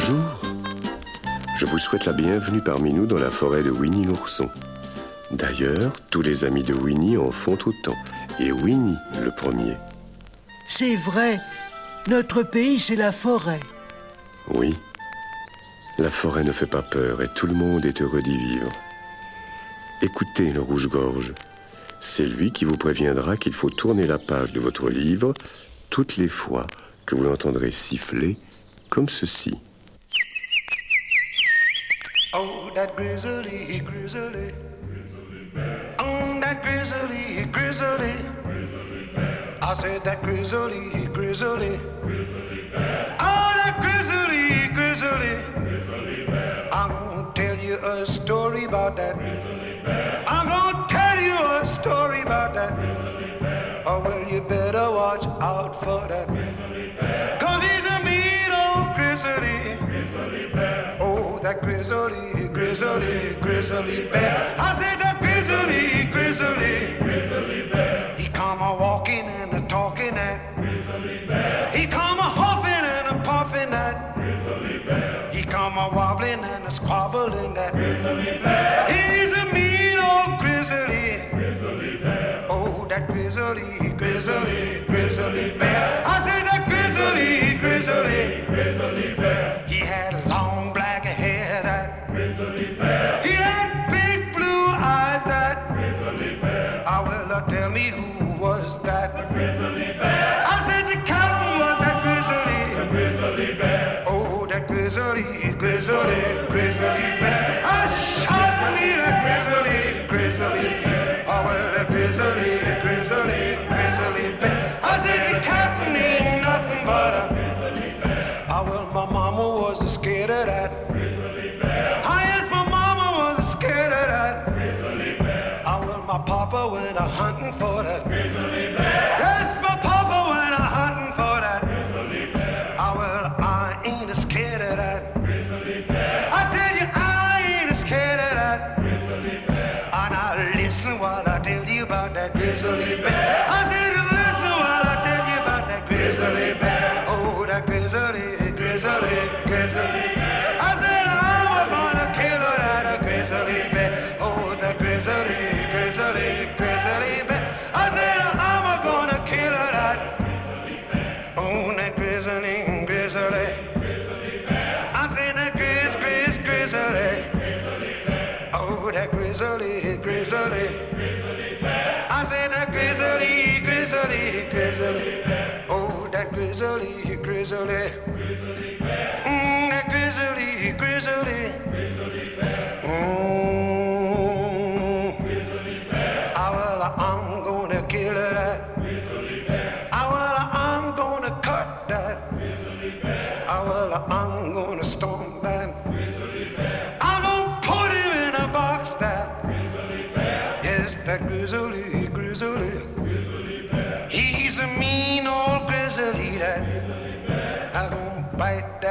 Bonjour. Je vous souhaite la bienvenue parmi nous dans la forêt de Winnie l'ourson. D'ailleurs, tous les amis de Winnie en font autant. Et Winnie, le premier. C'est vrai. Notre pays, c'est la forêt. Oui. La forêt ne fait pas peur et tout le monde est heureux d'y vivre. Écoutez le rouge-gorge. C'est lui qui vous préviendra qu'il faut tourner la page de votre livre toutes les fois que vous l'entendrez siffler comme ceci. Oh, that grizzly, grizzly. Oh, that grizzly, grizzly. grizzly I said that grizzly, grizzly. Oh, that grizzly, grizzly. I'm gonna tell you a story about that. I'm gonna tell you a story about that. Oh, well, you better watch out for that. That grizzly, grizzly, grizzly bear. I said grizzly, grizzly bear.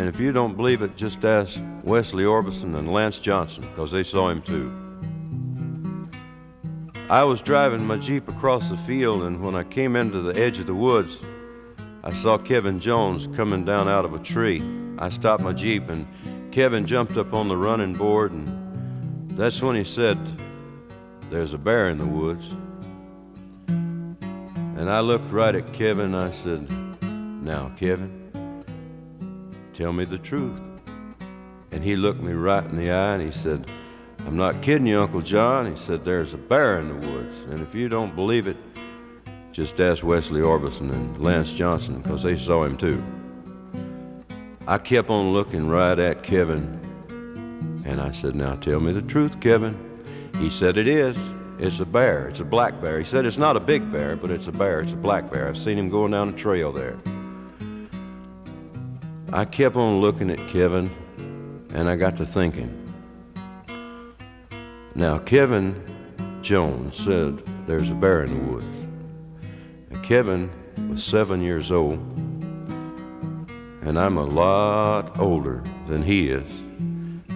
And if you don't believe it, just ask Wesley Orbison and Lance Johnson, because they saw him too. I was driving my Jeep across the field, and when I came into the edge of the woods, I saw Kevin Jones coming down out of a tree. I stopped my Jeep, and Kevin jumped up on the running board, and that's when he said, There's a bear in the woods. And I looked right at Kevin, and I said, Now, Kevin, tell me the truth. And he looked me right in the eye and he said, I'm not kidding you, Uncle John. He said, There's a bear in the woods. And if you don't believe it, just ask Wesley Orbison and Lance Johnson, because they saw him too. I kept on looking right at Kevin, and I said, Now tell me the truth, Kevin. He said, It is. It's a bear. It's a black bear. He said, It's not a big bear, but it's a bear. It's a black bear. I've seen him going down a trail there. I kept on looking at Kevin and I got to thinking. Now, Kevin Jones said there's a bear in the woods. And Kevin was seven years old, and I'm a lot older than he is,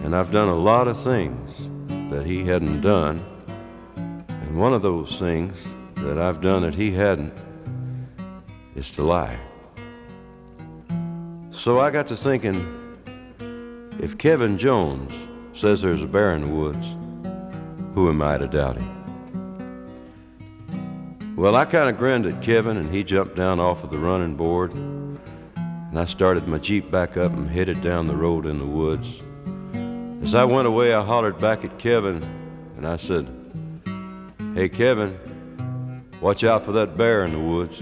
and I've done a lot of things that he hadn't done. And one of those things that I've done that he hadn't is to lie. So I got to thinking if Kevin Jones says there's a bear in the woods, who am I to doubt him? Well, I kind of grinned at Kevin, and he jumped down off of the running board. And I started my Jeep back up and headed down the road in the woods. As I went away, I hollered back at Kevin, and I said, Hey, Kevin, watch out for that bear in the woods.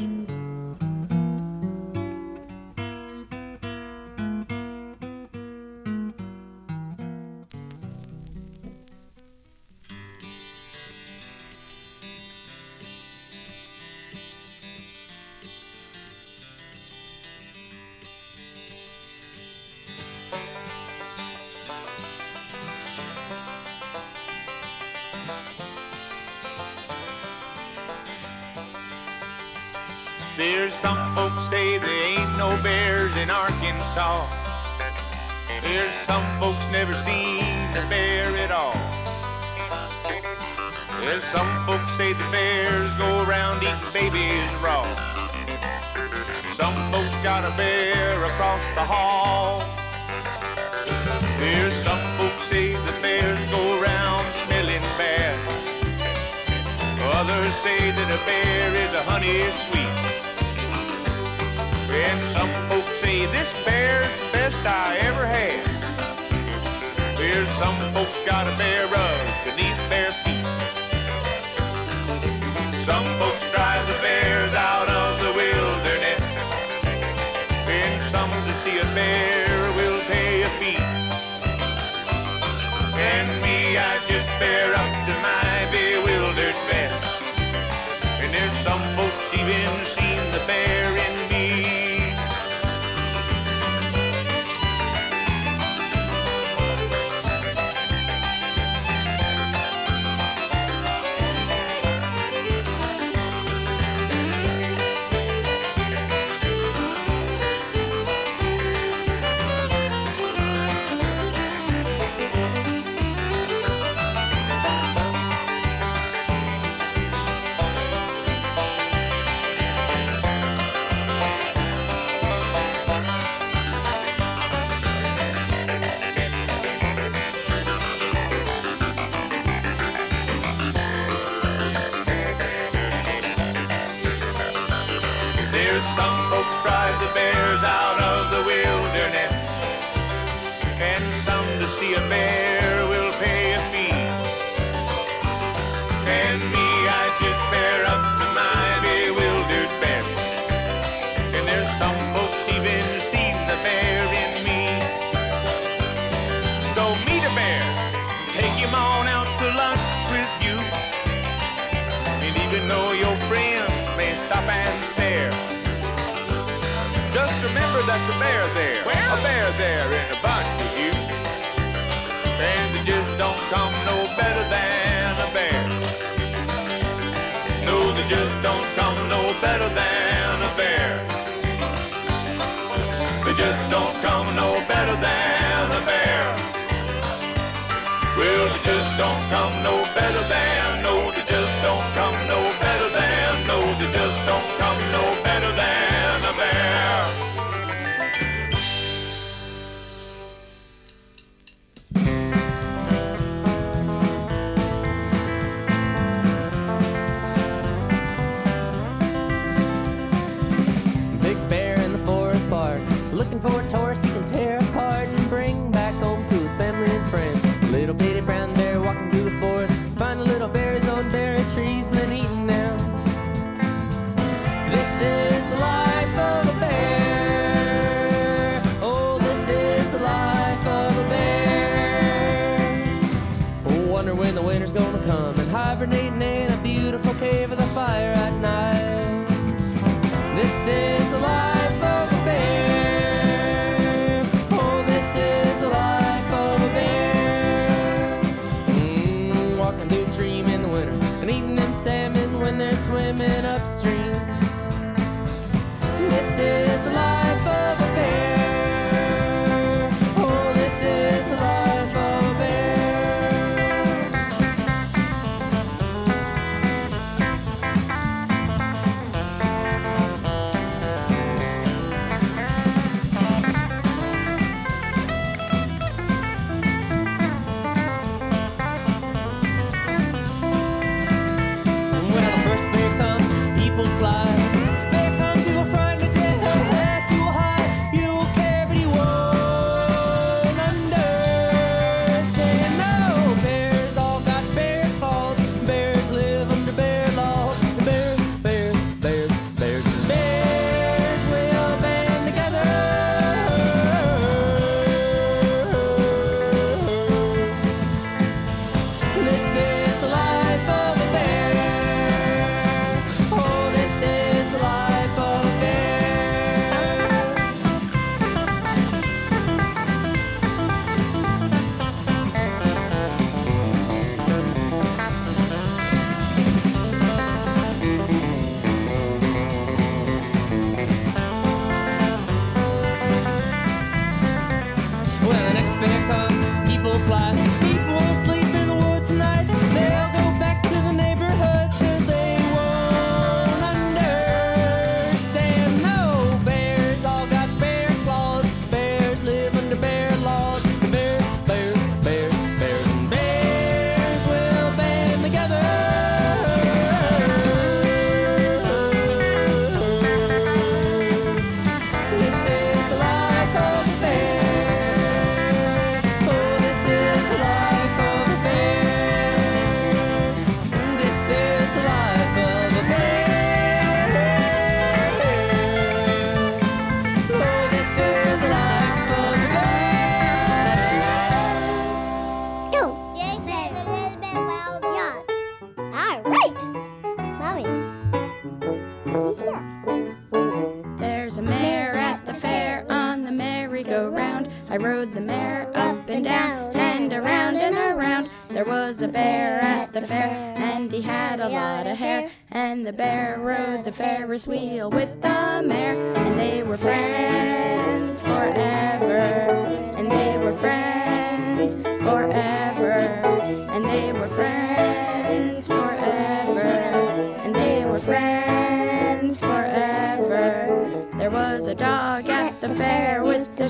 the band.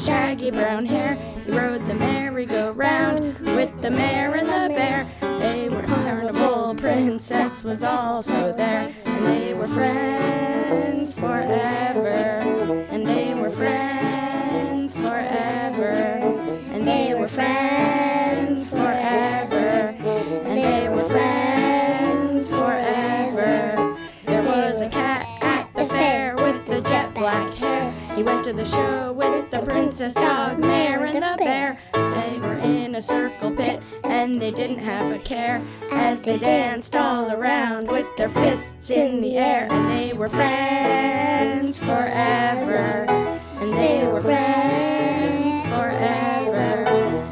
Shaggy brown hair. He rode the merry-go-round with the mare and the bear. They were carnival princess was also there, and they were friends forever. And they were friends forever. And they were friends forever. And they were friends forever. There was a cat at the fair with the jet black hair. He went to the show with the princess dog, mare, and the bear. They were in a circle pit and they didn't have a care as they danced all around with their fists in the air. And they were friends forever. And they were friends forever.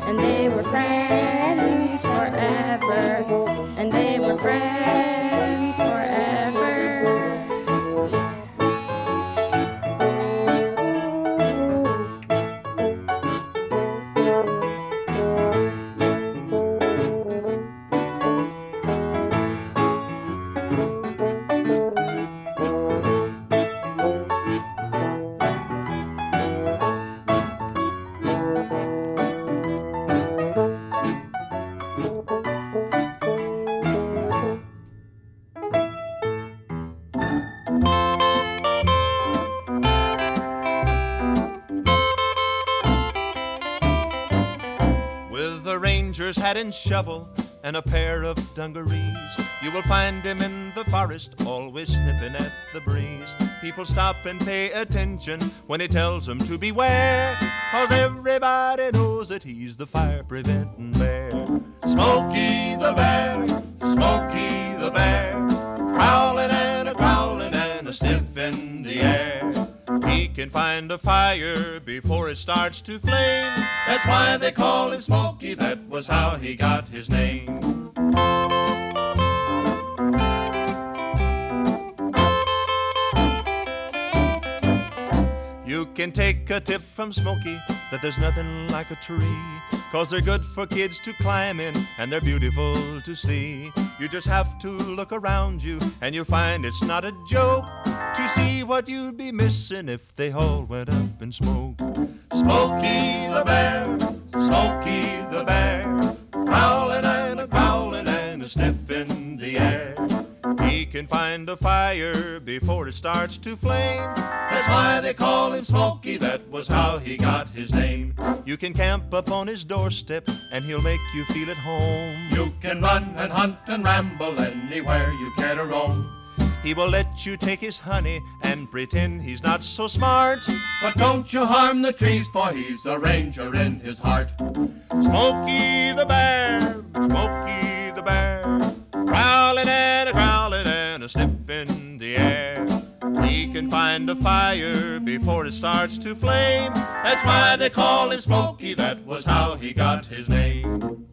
And they were friends forever. And they were friends hat and shovel and a pair of dungarees, you will find him in the forest, always sniffing at the breeze. People stop and pay attention when he tells them to beware, cause everybody knows that he's the fire preventing bear. Smokey the bear, Smokey the bear, can find a fire before it starts to flame. That's why they call him Smokey. That was how he got his name. You can take a tip from Smokey that there's nothing like a tree. Cause they're good for kids to climb in and they're beautiful to see. You just have to look around you and you'll find it's not a joke to see what you'd be missing if they all went up in smoke. Smokey the bear, Smokey the bear, growling and a growling and a sniff can find a fire before it starts to flame. That's why they call him Smokey. That was how he got his name. You can camp up on his doorstep and he'll make you feel at home. You can run and hunt and ramble anywhere you care to roam. He will let you take his honey and pretend he's not so smart. But don't you harm the trees, for he's a ranger in his heart. Smokey the bear, Smokey the bear, growling sniff in the air. He can find a fire before it starts to flame. That's why they call him Smokey. That was how he got his name.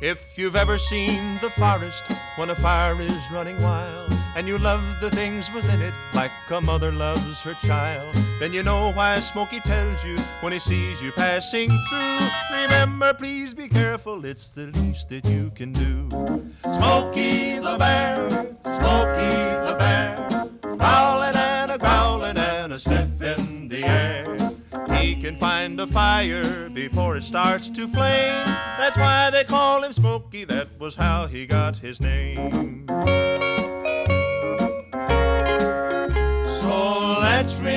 If you've ever seen the forest when a fire is running wild, and you love the things within it like a mother loves her child, then you know why Smokey tells you when he sees you passing through. Remember, please be careful, it's the least that you can do. Smokey the bear, Smokey the bear, growling and a growling and a sniff in the air. He can find a fire before it starts to flame. That's why they call him Smokey. That was how he got his name.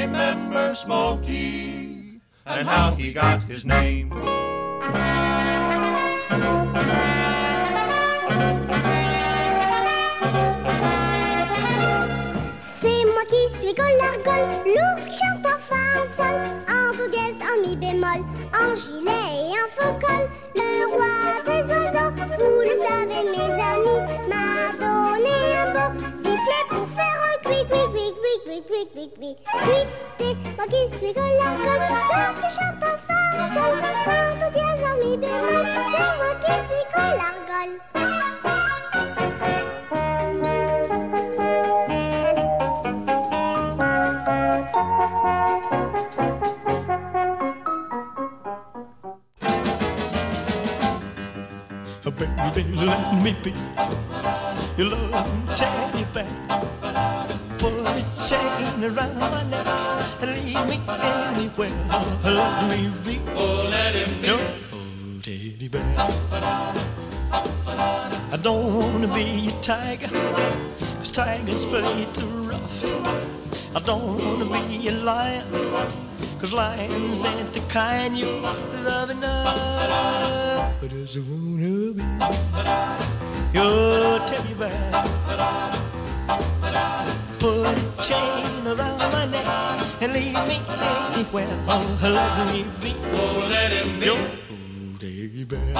Remember Smokey and how he got his name. C'est moi qui suis Golargol, loup chantant fin sol, en do en mi bémol, en gilet et en faux col, le roi des oiseaux, vous le savez mes bi. Oui, c'est moi qui suis c'est moi qui suis. Baby, let me be your loving teddy bear. Chain around my neck lead me anywhere. Let me be. Oh, let him be. Oh, teddy bear. I don't wanna be a tiger, cause tigers play too rough. I don't wanna be a lion, cause lions ain't the kind you love enough. I just wanna be your teddy bear. Put a chain around my neck and leave me anywhere. Oh, let me be. Oh, let him be. Your oh, bear.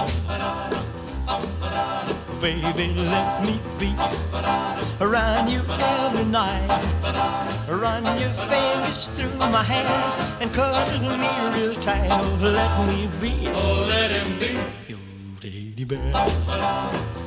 Baby, let me be around you every night. Run your fingers through my hair and cuddle me real tight. Oh, let me be. Oh, let him be your teddy bear.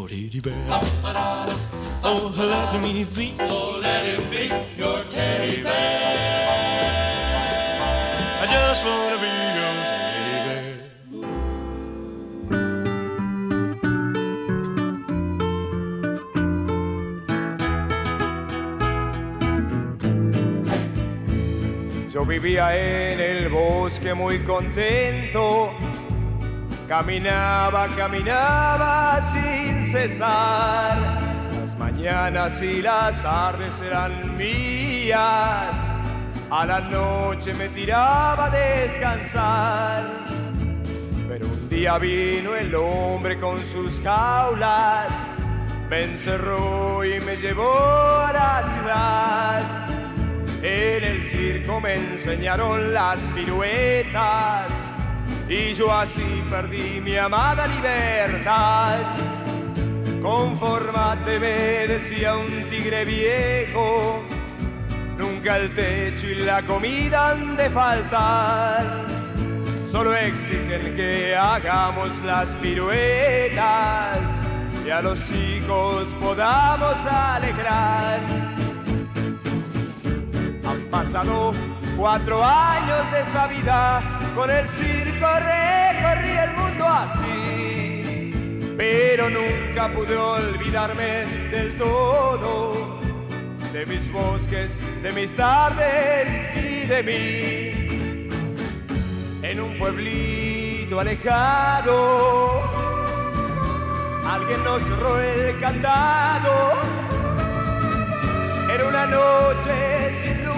Oh, teddy bear. Oh, let me be. Oh, let it be your teddy bear. I just wanna be your teddy bear. Yo vivía en el bosque muy contento. Caminaba, caminaba sin cesar. Las mañanas y las tardes eran mías. A la noche me tiraba a descansar. Pero un día vino el hombre con sus jaulas. Me encerró y me llevó a la ciudad. En el circo me enseñaron las piruetas y yo así perdí mi amada libertad. Conformate, me decía un tigre viejo, nunca el techo y la comida han de faltar. Solo exigen que hagamos las piruetas y a los hijos podamos alegrar. Han pasado cuatro años de esta vida, con el circo recorrí el mundo así. Pero nunca pude olvidarme del todo, de mis bosques, de mis tardes y de mí. En un pueblito alejado, alguien nos cerró el candado. Era una noche sin y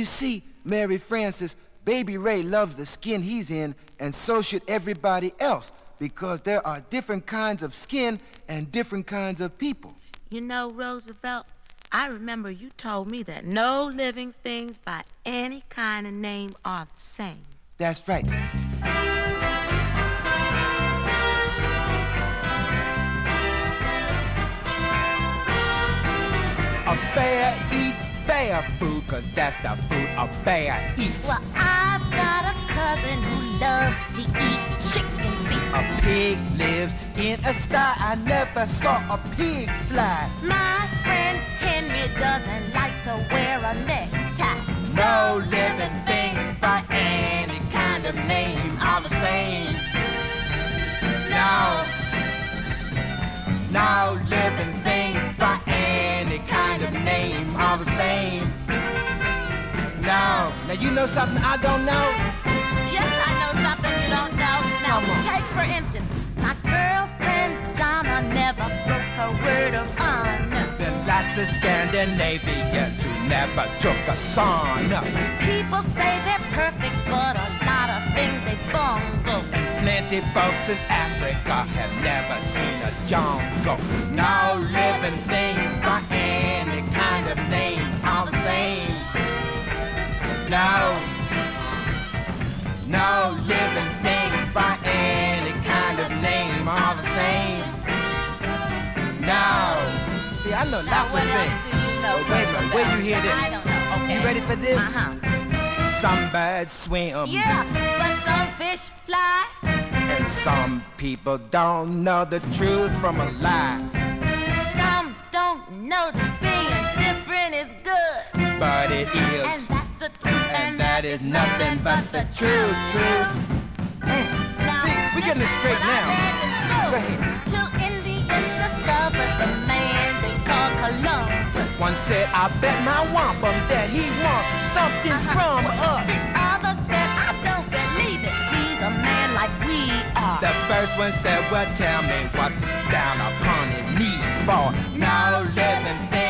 You see, Mary Frances, Baby Ray loves the skin he's in, and so should everybody else, because there are different kinds of skin and different kinds of people. You know, Roosevelt, I remember you told me that no living things by any kind of name are the same. That's right. A bear eats bear food, cause that's the food a bear eats. Well, I've got a cousin who loves to eat chicken feet. A pig lives in a sty. I never saw a pig fly. My friend Henry doesn't like to wear a necktie. No living things by any kind of name are the same. No. No living things are the same. No. Now you know something I don't know? Yes, I know something you don't know. Now, take for instance, my girlfriend Donna never broke her word of honor. There are lots of Scandinavians who never took a sauna. People say they're perfect, but a lot of things they bungle. Plenty folks in Africa have never seen a jungle. No living things by any kind of name are the same. No. No living things by any kind of name are the same. No. See, I know lots of things. you know, wait a minute, where you hear this? Okay. You ready for this? Uh-huh. Some birds swim. Yeah, but some fish fly. And some people don't know the truth from a lie. Some don't know that is good. But it is. And that's the truth. And that is nothing but the truth, truth. See, we're getting it straight now. Go ahead. Till Indians discovered the man they call Columbus. One said, I bet my wampum that he wants something uh-huh. from us. The Other said, I don't believe it. He's a man like we are. The first one said, Well, tell me what's down upon his knee for. No living things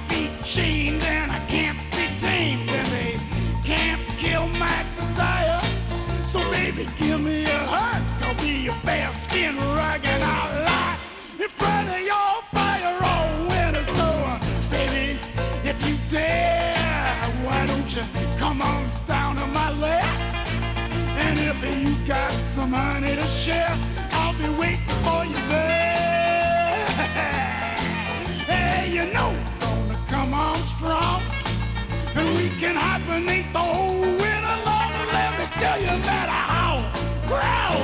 got some honey to share, I'll be waiting for you there. Hey, you know, gonna come on strong. And we can hibernate the whole winter long. Let me tell you that I howl, growl,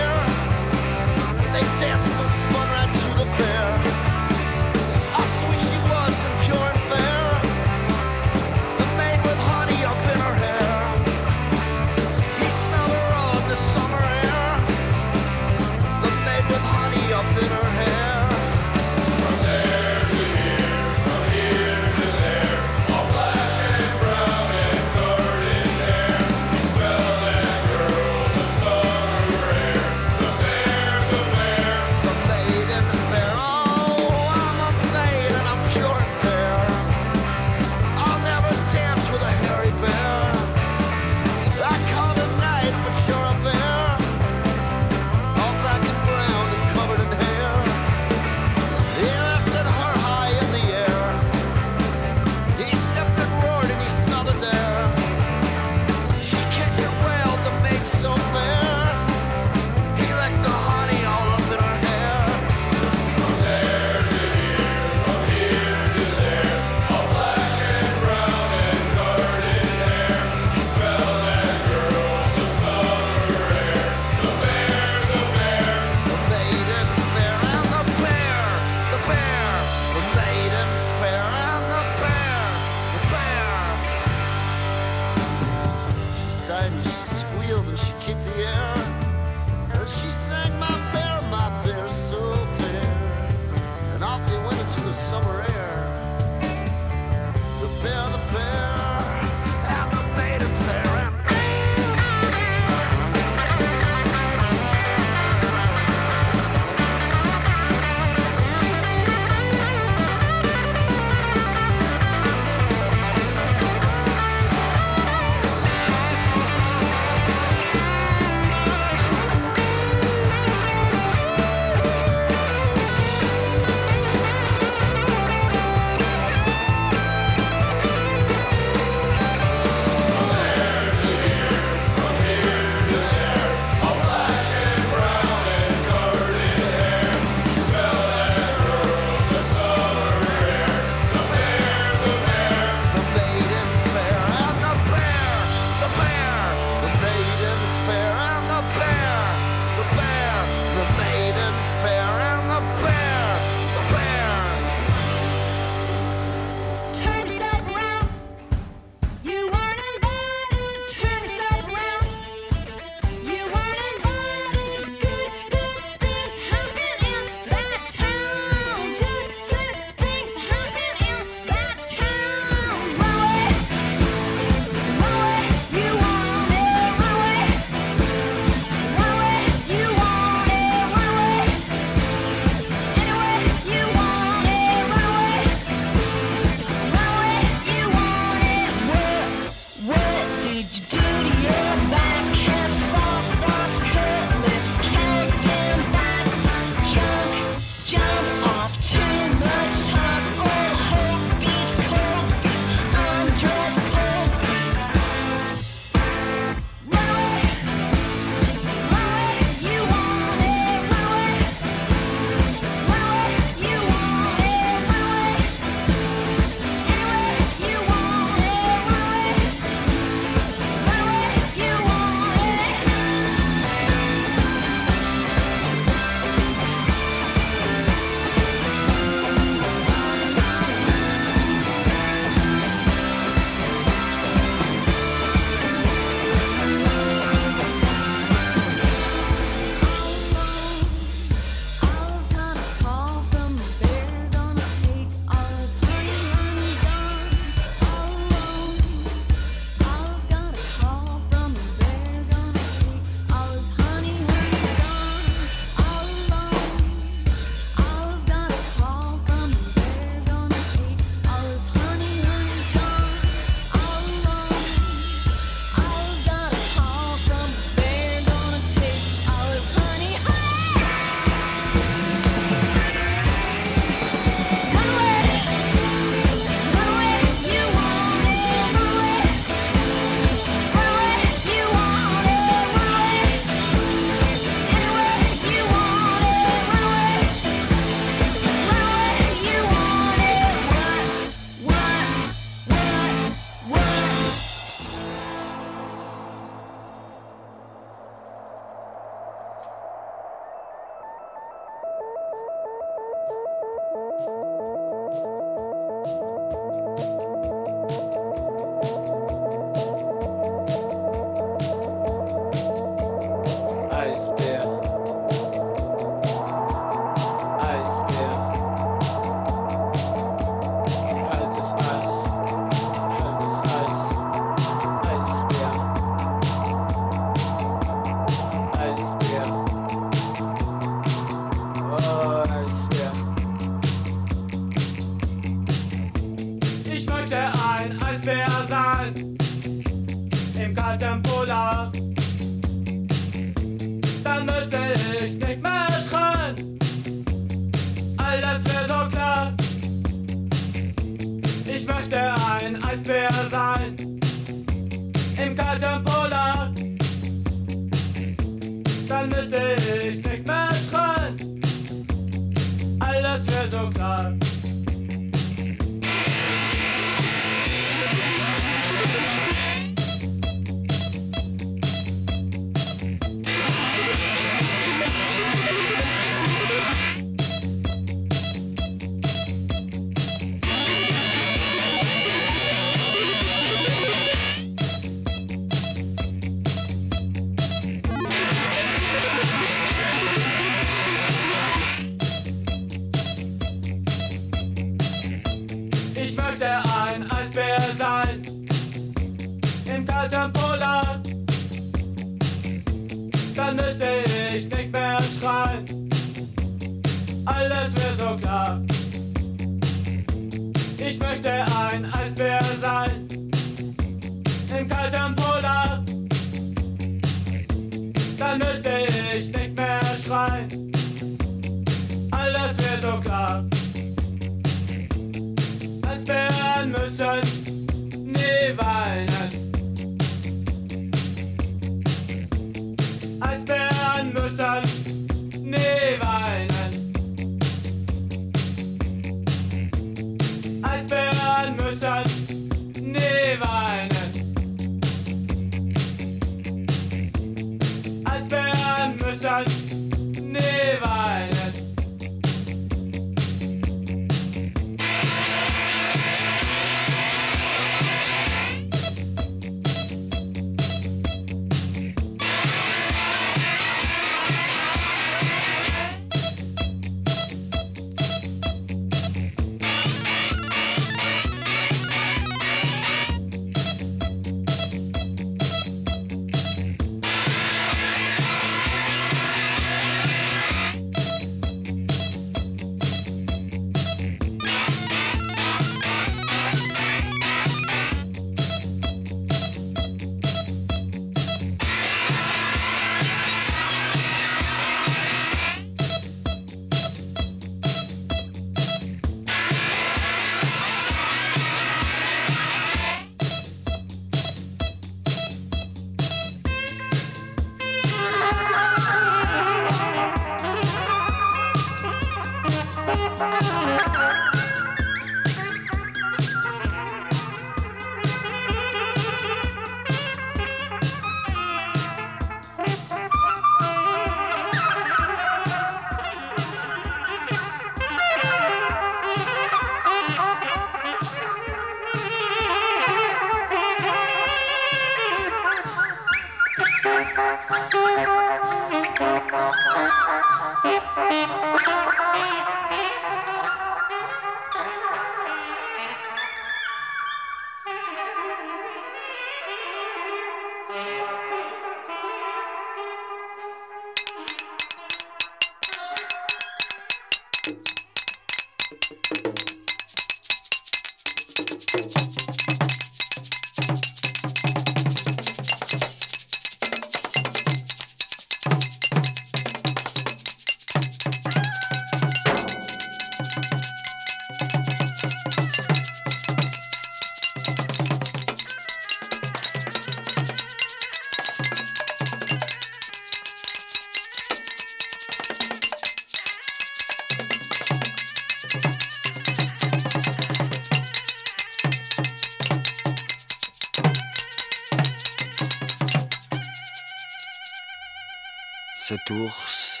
Cet ours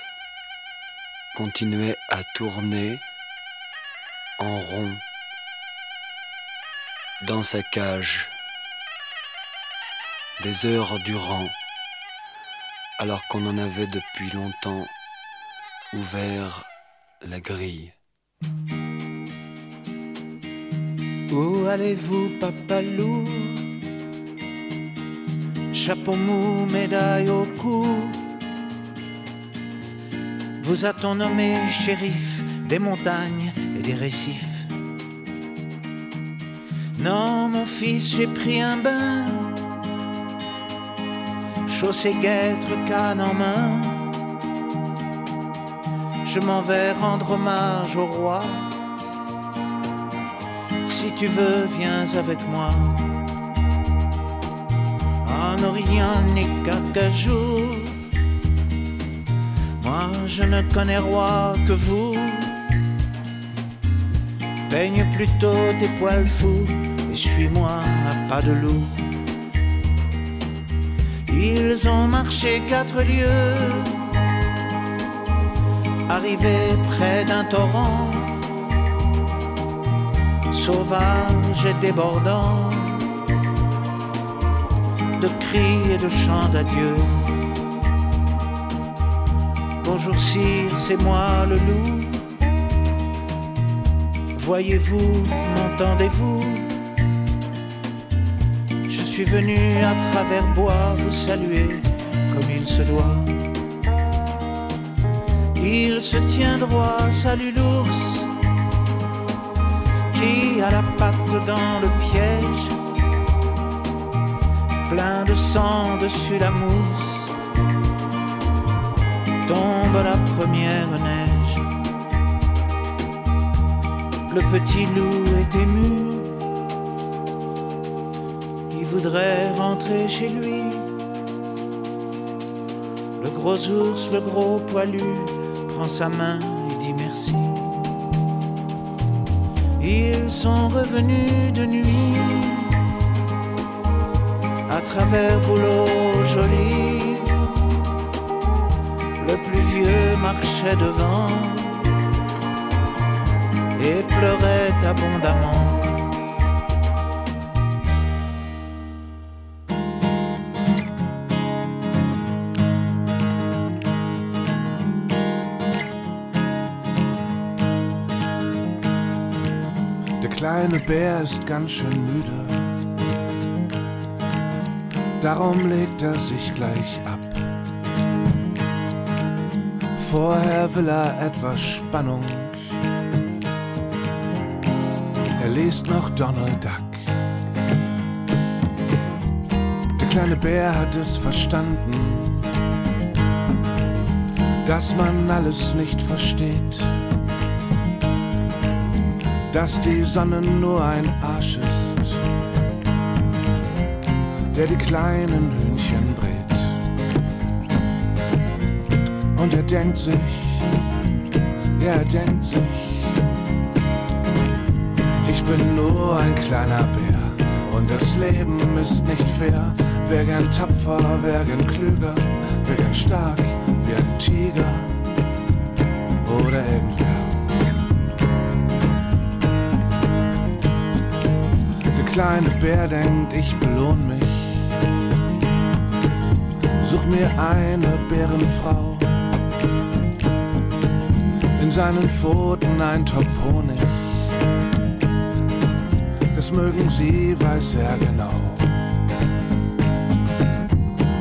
continuait à tourner en rond dans sa cage des heures durant, alors qu'on en avait depuis longtemps ouvert la grille. Où allez-vous, papalou Chapeau mou, médaille au cou. Vous a-t-on nommé shérif des montagnes et des récifs Non, mon fils, j'ai pris un bain. Chaussée guêtre, canne en main. Je m'en vais rendre hommage au roi. Si tu veux, viens avec moi. En Orient n'est qu'acajou. Moi, je ne connais roi que vous. Peigne plutôt tes poils fous et suis-moi à pas de loup. Ils ont marché quatre lieues, arrivés près d'un torrent, sauvage et débordant, de cris et de chants d'adieu. Bonjour sire, c'est moi le loup. Voyez-vous, m'entendez-vous? Je suis venu à travers bois vous saluer comme il se doit. Il se tient droit, salue l'ours qui a la patte dans le piège, plein de sang dessus la mousse tombe la première neige. Le petit loup est ému. Il voudrait rentrer chez lui. Le gros ours, le gros poilu, prend sa main et dit merci. Ils sont revenus de nuit à travers Boulot joli le plus vieux marchait devant et pleurait abondamment. Der kleine Bär ist ganz schön müde. Darum legt er sich gleich ab. Vorher will er etwas Spannung. Er liest noch Donald Duck. Der kleine Bär hat es verstanden, dass man alles nicht versteht. Dass die Sonne nur ein Arsch ist, der die kleinen Hühnchen Und er denkt sich, ja, er denkt sich, ich bin nur ein kleiner Bär und das Leben ist nicht fair. Wer gern tapfer, wer gern klüger, wer gern stark wie ein Tiger oder irgendwer. Der kleine Bär denkt, ich belohn mich. Such mir eine Bärenfrau seinen Pfoten ein Topf Honig. Das mögen sie, weiß er genau.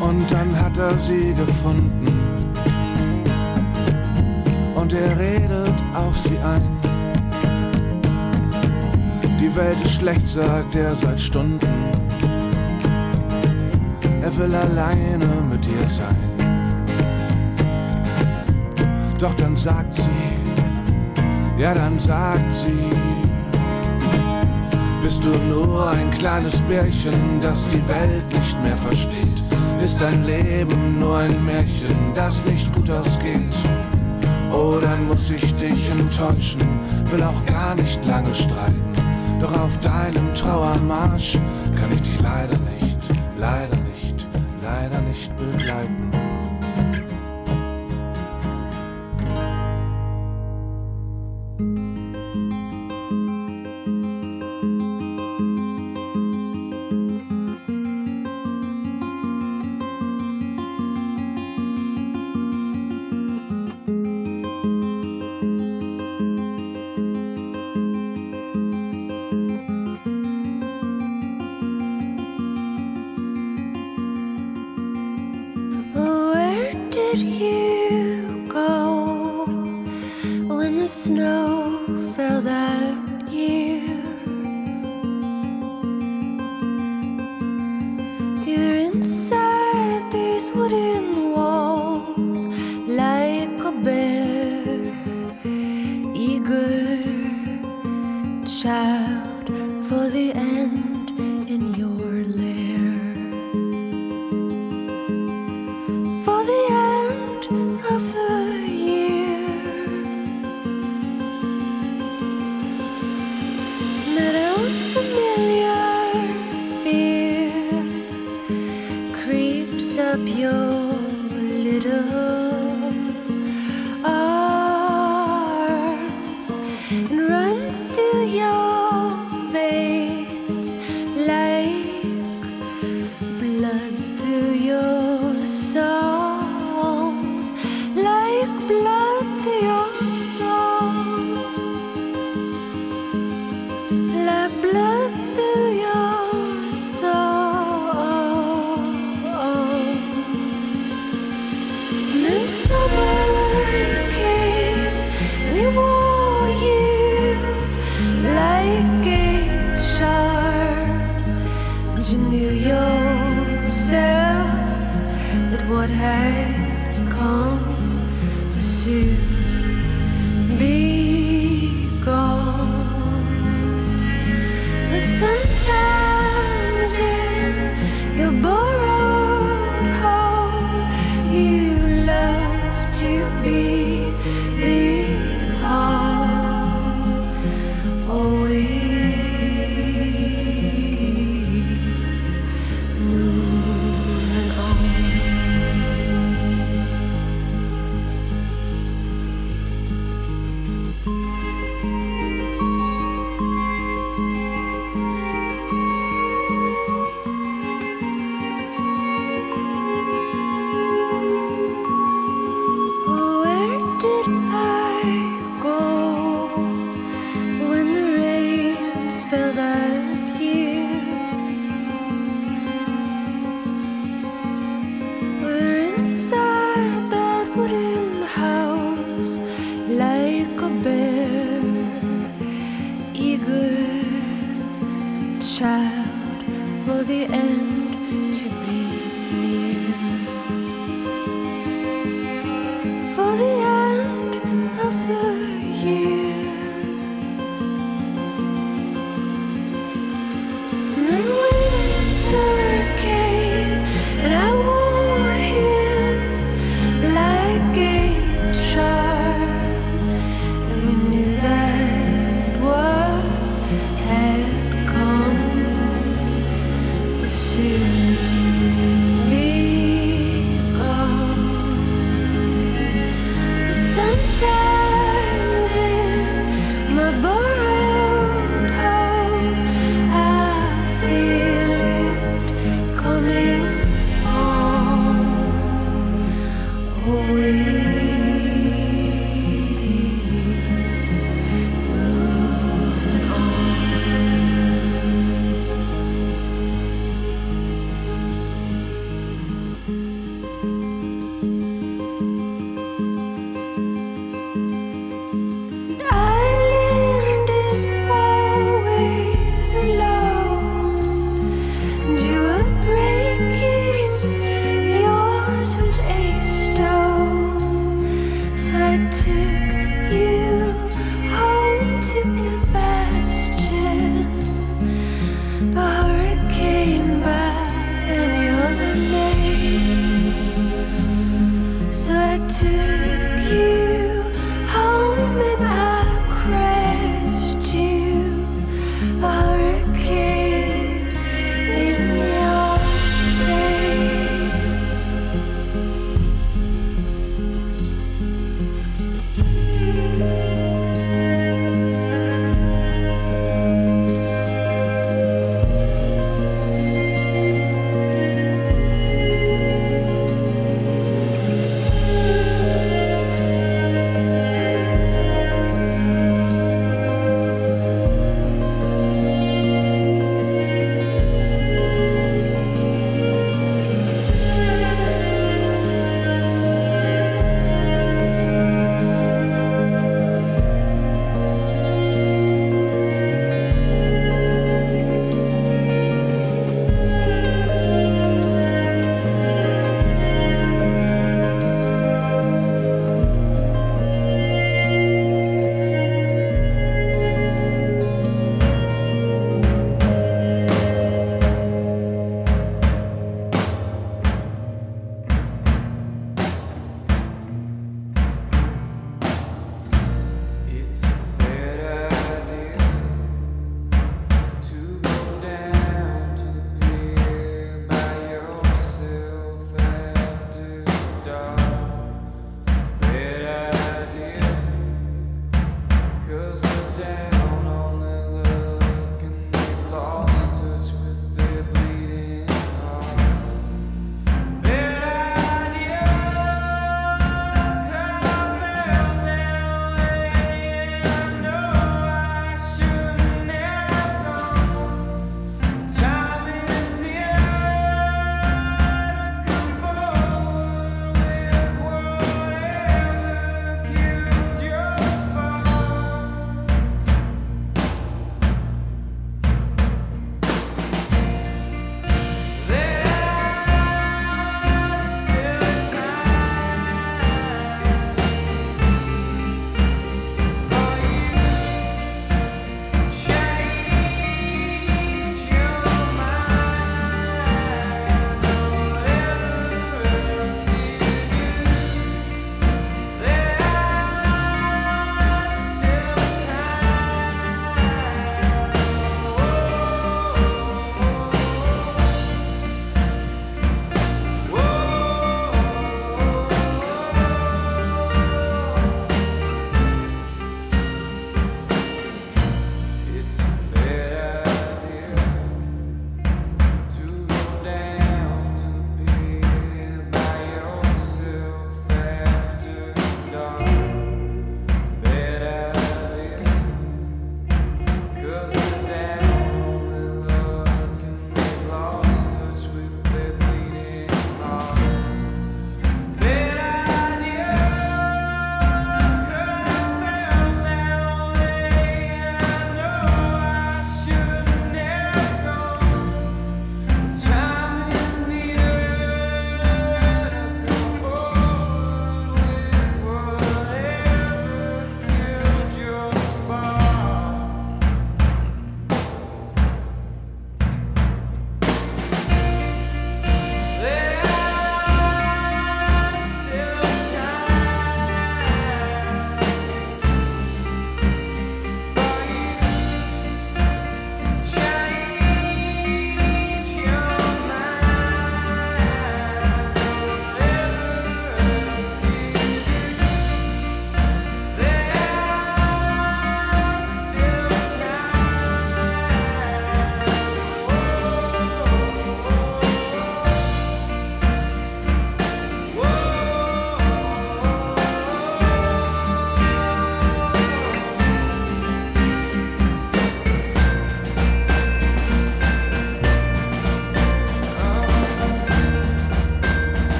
Und dann hat er sie gefunden. Und er redet auf sie ein. Die Welt ist schlecht, sagt er seit Stunden. Er will alleine mit ihr sein. Doch dann sagt sie, ja dann sagt sie, bist du nur ein kleines Bärchen, das die Welt nicht mehr versteht? Ist dein Leben nur ein Märchen, das nicht gut ausgeht? Oh, dann muss ich dich enttäuschen, will auch gar nicht lange streiten. Doch auf deinem Trauermarsch kann ich dich leider nicht, leider nicht, leider nicht begleiten. Did you go when the snow fell that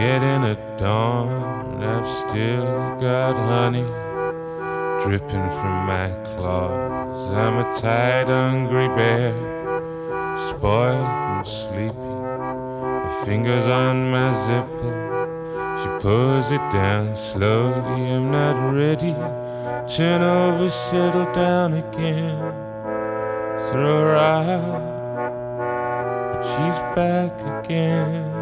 getting at dawn. I've still got honey dripping from my claws. I'm a tired, hungry bear, spoiled and sleepy. Her fingers on my zipper. She pulls it down slowly. I'm not ready. Turn over, settle down again. Throw her out, but she's back again.